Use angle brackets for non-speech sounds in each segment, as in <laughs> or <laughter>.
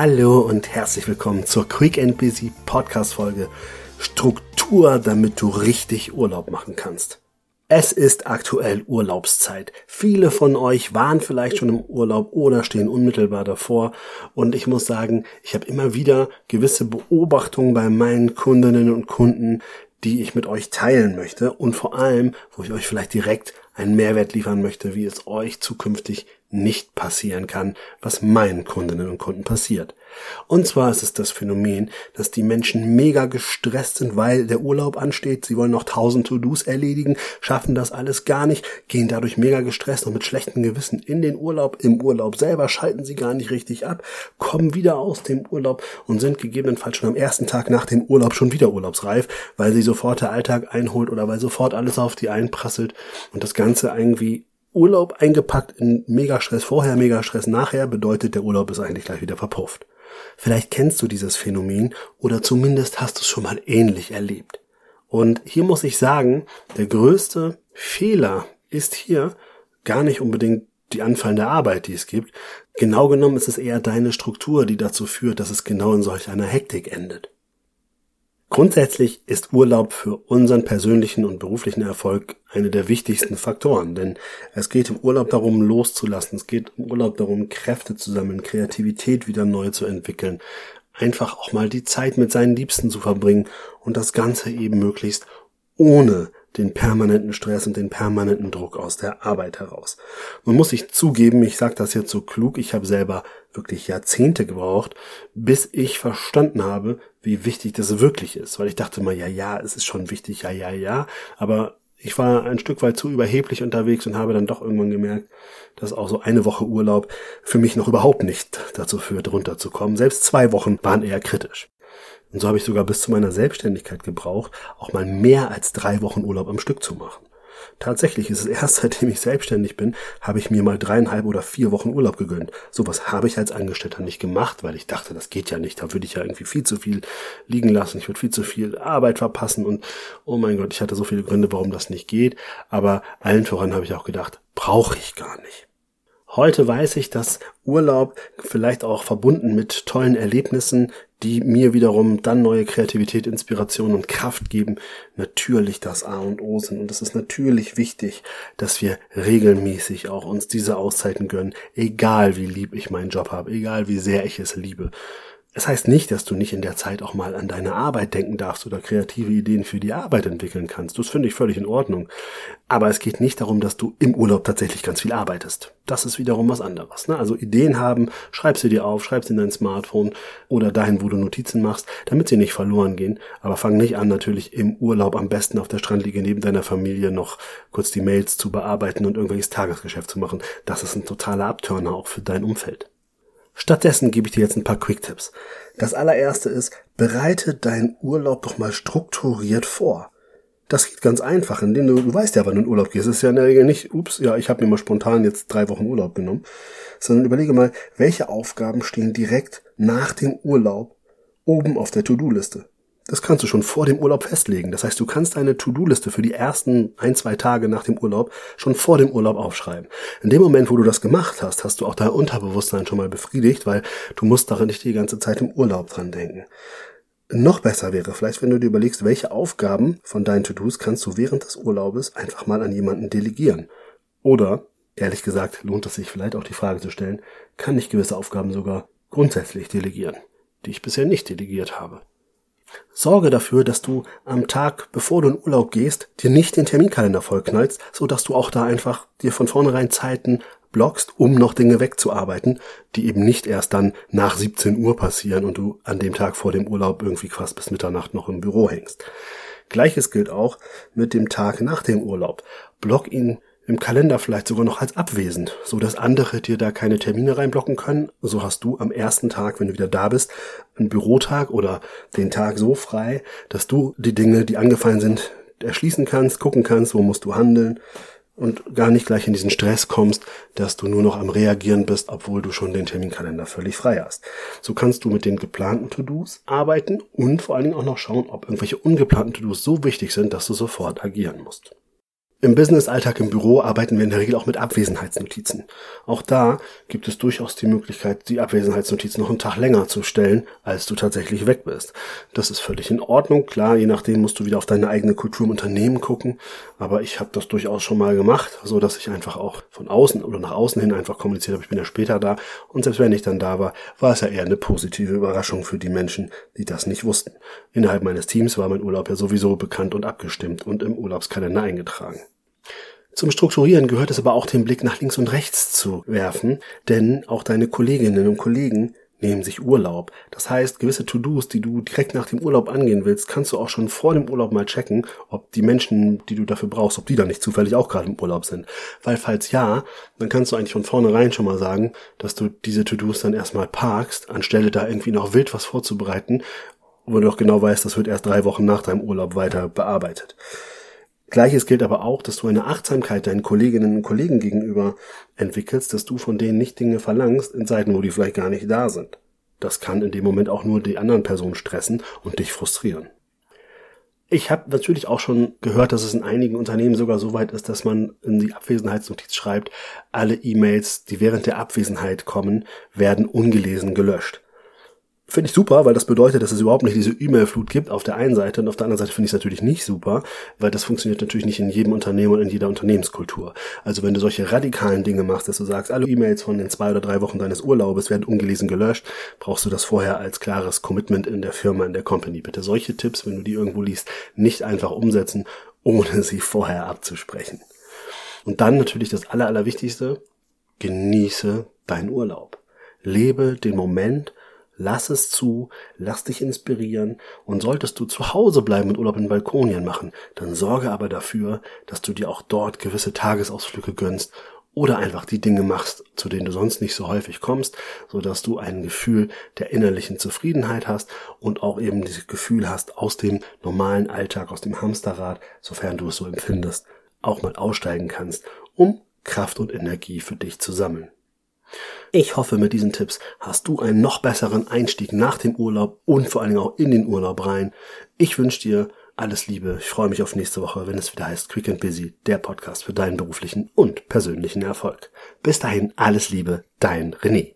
Hallo und herzlich willkommen zur Quick and Busy Podcast Folge Struktur, damit du richtig Urlaub machen kannst. Es ist aktuell Urlaubszeit. Viele von euch waren vielleicht schon im Urlaub oder stehen unmittelbar davor. Und ich muss sagen, ich habe immer wieder gewisse Beobachtungen bei meinen Kundinnen und Kunden, die ich mit euch teilen möchte und vor allem, wo ich euch vielleicht direkt einen Mehrwert liefern möchte, wie es euch zukünftig nicht passieren kann, was meinen Kundinnen und Kunden passiert. Und zwar ist es das Phänomen, dass die Menschen mega gestresst sind, weil der Urlaub ansteht. Sie wollen noch tausend To-Dos erledigen, schaffen das alles gar nicht, gehen dadurch mega gestresst und mit schlechtem Gewissen in den Urlaub. Im Urlaub selber schalten sie gar nicht richtig ab, kommen wieder aus dem Urlaub und sind gegebenenfalls schon am ersten Tag nach dem Urlaub schon wieder urlaubsreif, weil sie sofort der Alltag einholt oder weil sofort alles auf die einprasselt und das Ganze irgendwie Urlaub eingepackt in Megastress vorher, Megastress nachher bedeutet, der Urlaub ist eigentlich gleich wieder verpufft. Vielleicht kennst du dieses Phänomen oder zumindest hast du es schon mal ähnlich erlebt. Und hier muss ich sagen, der größte Fehler ist hier gar nicht unbedingt die anfallende Arbeit, die es gibt. Genau genommen ist es eher deine Struktur, die dazu führt, dass es genau in solch einer Hektik endet. Grundsätzlich ist Urlaub für unseren persönlichen und beruflichen Erfolg eine der wichtigsten Faktoren, denn es geht im Urlaub darum, loszulassen, es geht im Urlaub darum, Kräfte zu sammeln, Kreativität wieder neu zu entwickeln, einfach auch mal die Zeit mit seinen Liebsten zu verbringen und das Ganze eben möglichst ohne den permanenten Stress und den permanenten Druck aus der Arbeit heraus. Man muss sich zugeben, ich sage das jetzt so klug, ich habe selber wirklich Jahrzehnte gebraucht, bis ich verstanden habe, wie wichtig das wirklich ist. Weil ich dachte mal, ja, ja, es ist schon wichtig, ja, ja, ja. Aber ich war ein Stück weit zu überheblich unterwegs und habe dann doch irgendwann gemerkt, dass auch so eine Woche Urlaub für mich noch überhaupt nicht dazu führt, runterzukommen. Selbst zwei Wochen waren eher kritisch. Und so habe ich sogar bis zu meiner Selbstständigkeit gebraucht, auch mal mehr als drei Wochen Urlaub am Stück zu machen. Tatsächlich ist es <laughs> erst seitdem ich selbstständig bin, habe ich mir mal dreieinhalb oder vier Wochen Urlaub gegönnt. Sowas habe ich als Angestellter nicht gemacht, weil ich dachte, das geht ja nicht. Da würde ich ja irgendwie viel zu viel liegen lassen. Ich würde viel zu viel Arbeit verpassen und oh mein Gott, ich hatte so viele Gründe, warum das nicht geht. Aber allen voran habe ich auch gedacht, brauche ich gar nicht. Heute weiß ich, dass Urlaub vielleicht auch verbunden mit tollen Erlebnissen, die mir wiederum dann neue Kreativität, Inspiration und Kraft geben, natürlich das A und O sind. Und es ist natürlich wichtig, dass wir regelmäßig auch uns diese Auszeiten gönnen, egal wie lieb ich meinen Job habe, egal wie sehr ich es liebe. Es heißt nicht, dass du nicht in der Zeit auch mal an deine Arbeit denken darfst oder kreative Ideen für die Arbeit entwickeln kannst. Das finde ich völlig in Ordnung. Aber es geht nicht darum, dass du im Urlaub tatsächlich ganz viel arbeitest. Das ist wiederum was anderes. Ne? Also Ideen haben, schreib sie dir auf, schreib sie in dein Smartphone oder dahin, wo du Notizen machst, damit sie nicht verloren gehen. Aber fang nicht an, natürlich im Urlaub am besten auf der Strandliege neben deiner Familie noch kurz die Mails zu bearbeiten und irgendwelches Tagesgeschäft zu machen. Das ist ein totaler Abtörner auch für dein Umfeld. Stattdessen gebe ich dir jetzt ein paar Quick-Tipps. Das allererste ist, bereite deinen Urlaub doch mal strukturiert vor. Das geht ganz einfach, indem du, du weißt ja, wann du in Urlaub gehst. Es ist ja in der Regel nicht, ups, ja, ich habe mir mal spontan jetzt drei Wochen Urlaub genommen, sondern überlege mal, welche Aufgaben stehen direkt nach dem Urlaub oben auf der To-Do-Liste. Das kannst du schon vor dem Urlaub festlegen. Das heißt, du kannst deine To-Do-Liste für die ersten ein, zwei Tage nach dem Urlaub schon vor dem Urlaub aufschreiben. In dem Moment, wo du das gemacht hast, hast du auch dein Unterbewusstsein schon mal befriedigt, weil du musst darin nicht die ganze Zeit im Urlaub dran denken. Noch besser wäre vielleicht, wenn du dir überlegst, welche Aufgaben von deinen To-Dos kannst du während des Urlaubes einfach mal an jemanden delegieren. Oder, ehrlich gesagt, lohnt es sich vielleicht auch die Frage zu stellen, kann ich gewisse Aufgaben sogar grundsätzlich delegieren, die ich bisher nicht delegiert habe. Sorge dafür, dass du am Tag, bevor du in Urlaub gehst, dir nicht den Terminkalender vollknallst, so dass du auch da einfach dir von vornherein Zeiten blockst, um noch Dinge wegzuarbeiten, die eben nicht erst dann nach 17 Uhr passieren und du an dem Tag vor dem Urlaub irgendwie fast bis Mitternacht noch im Büro hängst. Gleiches gilt auch mit dem Tag nach dem Urlaub. Block ihn im Kalender vielleicht sogar noch als abwesend, so dass andere dir da keine Termine reinblocken können. So hast du am ersten Tag, wenn du wieder da bist, einen Bürotag oder den Tag so frei, dass du die Dinge, die angefallen sind, erschließen kannst, gucken kannst, wo musst du handeln und gar nicht gleich in diesen Stress kommst, dass du nur noch am Reagieren bist, obwohl du schon den Terminkalender völlig frei hast. So kannst du mit den geplanten To-Dos arbeiten und vor allen Dingen auch noch schauen, ob irgendwelche ungeplanten To-Dos so wichtig sind, dass du sofort agieren musst. Im Business-Alltag im Büro arbeiten wir in der Regel auch mit Abwesenheitsnotizen. Auch da gibt es durchaus die Möglichkeit, die Abwesenheitsnotiz noch einen Tag länger zu stellen, als du tatsächlich weg bist. Das ist völlig in Ordnung. Klar, je nachdem musst du wieder auf deine eigene Kultur im Unternehmen gucken. Aber ich habe das durchaus schon mal gemacht, so dass ich einfach auch von außen oder nach außen hin einfach kommuniziert habe, ich bin ja später da. Und selbst wenn ich dann da war, war es ja eher eine positive Überraschung für die Menschen, die das nicht wussten. Innerhalb meines Teams war mein Urlaub ja sowieso bekannt und abgestimmt und im Urlaubskalender eingetragen. Zum Strukturieren gehört es aber auch den Blick nach links und rechts zu werfen, denn auch deine Kolleginnen und Kollegen nehmen sich Urlaub. Das heißt, gewisse To-Dos, die du direkt nach dem Urlaub angehen willst, kannst du auch schon vor dem Urlaub mal checken, ob die Menschen, die du dafür brauchst, ob die da nicht zufällig auch gerade im Urlaub sind. Weil falls ja, dann kannst du eigentlich von vornherein schon mal sagen, dass du diese To-Dos dann erstmal parkst, anstelle da irgendwie noch wild was vorzubereiten, wo du doch genau weißt, das wird erst drei Wochen nach deinem Urlaub weiter bearbeitet. Gleiches gilt aber auch, dass du eine Achtsamkeit deinen Kolleginnen und Kollegen gegenüber entwickelst, dass du von denen nicht Dinge verlangst in Zeiten, wo die vielleicht gar nicht da sind. Das kann in dem Moment auch nur die anderen Personen stressen und dich frustrieren. Ich habe natürlich auch schon gehört, dass es in einigen Unternehmen sogar so weit ist, dass man in die Abwesenheitsnotiz schreibt, alle E-Mails, die während der Abwesenheit kommen, werden ungelesen gelöscht. Finde ich super, weil das bedeutet, dass es überhaupt nicht diese E-Mail-Flut gibt auf der einen Seite und auf der anderen Seite finde ich es natürlich nicht super, weil das funktioniert natürlich nicht in jedem Unternehmen und in jeder Unternehmenskultur. Also wenn du solche radikalen Dinge machst, dass du sagst, alle E-Mails von den zwei oder drei Wochen deines Urlaubes werden ungelesen gelöscht, brauchst du das vorher als klares Commitment in der Firma, in der Company. Bitte solche Tipps, wenn du die irgendwo liest, nicht einfach umsetzen, ohne sie vorher abzusprechen. Und dann natürlich das Aller, Allerwichtigste, genieße deinen Urlaub. Lebe den Moment Lass es zu, lass dich inspirieren und solltest du zu Hause bleiben und Urlaub in Balkonien machen, dann sorge aber dafür, dass du dir auch dort gewisse Tagesausflüge gönnst oder einfach die Dinge machst, zu denen du sonst nicht so häufig kommst, so dass du ein Gefühl der innerlichen Zufriedenheit hast und auch eben dieses Gefühl hast, aus dem normalen Alltag, aus dem Hamsterrad, sofern du es so empfindest, auch mal aussteigen kannst, um Kraft und Energie für dich zu sammeln. Ich hoffe, mit diesen Tipps hast du einen noch besseren Einstieg nach dem Urlaub und vor allen Dingen auch in den Urlaub rein. Ich wünsche dir alles Liebe. Ich freue mich auf nächste Woche, wenn es wieder heißt Quick and Busy, der Podcast für deinen beruflichen und persönlichen Erfolg. Bis dahin alles Liebe, dein René.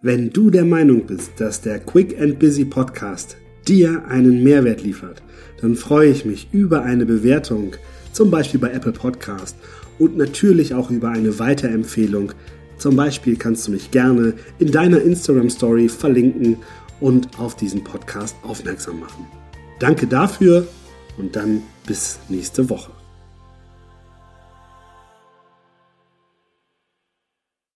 Wenn du der Meinung bist, dass der Quick and Busy Podcast dir einen Mehrwert liefert, dann freue ich mich über eine Bewertung, zum Beispiel bei Apple Podcast und natürlich auch über eine Weiterempfehlung. Zum Beispiel kannst du mich gerne in deiner Instagram Story verlinken und auf diesen Podcast aufmerksam machen. Danke dafür und dann bis nächste Woche.